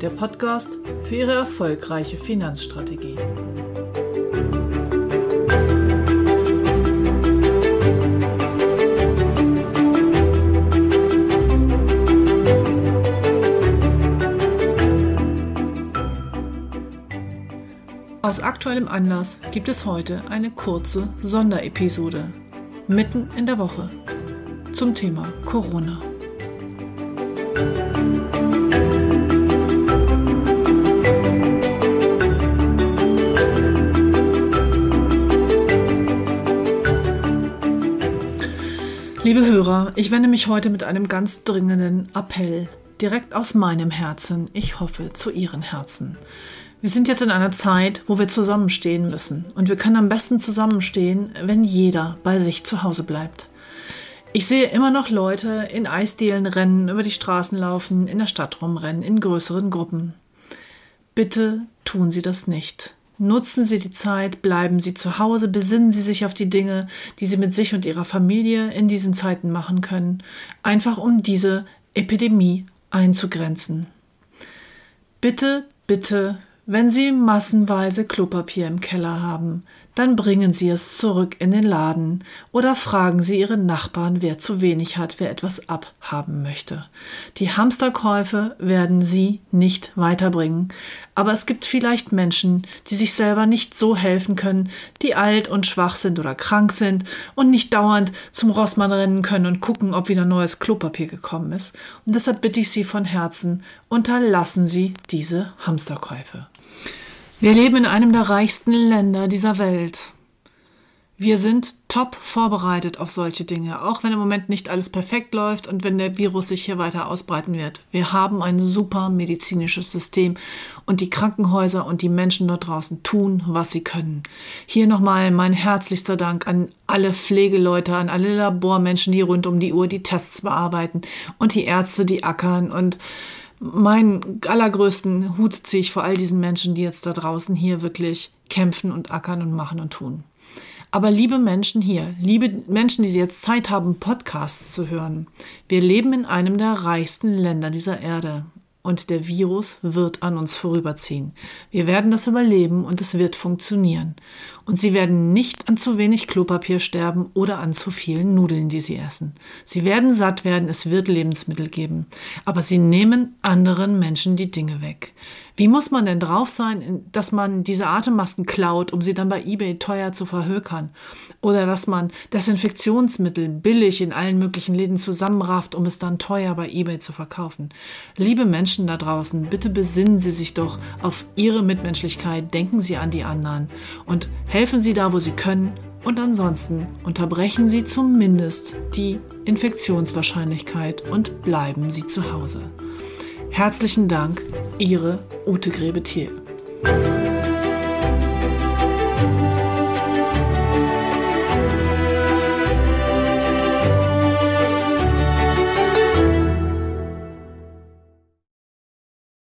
Der Podcast für Ihre erfolgreiche Finanzstrategie. Aus aktuellem Anlass gibt es heute eine kurze Sonderepisode mitten in der Woche zum Thema Corona. Liebe Hörer, ich wende mich heute mit einem ganz dringenden Appell direkt aus meinem Herzen, ich hoffe zu Ihren Herzen. Wir sind jetzt in einer Zeit, wo wir zusammenstehen müssen. Und wir können am besten zusammenstehen, wenn jeder bei sich zu Hause bleibt. Ich sehe immer noch Leute in Eisdielen rennen, über die Straßen laufen, in der Stadt rumrennen, in größeren Gruppen. Bitte tun Sie das nicht. Nutzen Sie die Zeit, bleiben Sie zu Hause, besinnen Sie sich auf die Dinge, die Sie mit sich und Ihrer Familie in diesen Zeiten machen können, einfach um diese Epidemie einzugrenzen. Bitte, bitte wenn Sie massenweise Klopapier im Keller haben, dann bringen Sie es zurück in den Laden oder fragen Sie Ihren Nachbarn, wer zu wenig hat, wer etwas abhaben möchte. Die Hamsterkäufe werden Sie nicht weiterbringen, aber es gibt vielleicht Menschen, die sich selber nicht so helfen können, die alt und schwach sind oder krank sind und nicht dauernd zum Rossmann rennen können und gucken, ob wieder neues Klopapier gekommen ist. Und deshalb bitte ich Sie von Herzen, unterlassen Sie diese Hamsterkäufe. Wir leben in einem der reichsten Länder dieser Welt. Wir sind top vorbereitet auf solche Dinge, auch wenn im Moment nicht alles perfekt läuft und wenn der Virus sich hier weiter ausbreiten wird. Wir haben ein super medizinisches System und die Krankenhäuser und die Menschen dort draußen tun, was sie können. Hier nochmal mein herzlichster Dank an alle Pflegeleute, an alle Labormenschen, die rund um die Uhr die Tests bearbeiten und die Ärzte, die ackern und meinen allergrößten Hut ziehe ich vor all diesen Menschen, die jetzt da draußen hier wirklich kämpfen und ackern und machen und tun. Aber liebe Menschen hier, liebe Menschen, die jetzt Zeit haben, Podcasts zu hören, wir leben in einem der reichsten Länder dieser Erde und der Virus wird an uns vorüberziehen. Wir werden das überleben und es wird funktionieren. Und Sie werden nicht an zu wenig Klopapier sterben oder an zu vielen Nudeln, die Sie essen. Sie werden satt werden, es wird Lebensmittel geben. Aber Sie nehmen anderen Menschen die Dinge weg. Wie muss man denn drauf sein, dass man diese Atemmasken klaut, um sie dann bei eBay teuer zu verhökern? Oder dass man Desinfektionsmittel billig in allen möglichen Läden zusammenrafft, um es dann teuer bei eBay zu verkaufen? Liebe Menschen da draußen, bitte besinnen Sie sich doch auf Ihre Mitmenschlichkeit, denken Sie an die anderen und helfen Sie da, wo Sie können. Und ansonsten unterbrechen Sie zumindest die Infektionswahrscheinlichkeit und bleiben Sie zu Hause. Herzlichen Dank, Ihre Ute Grebethiel.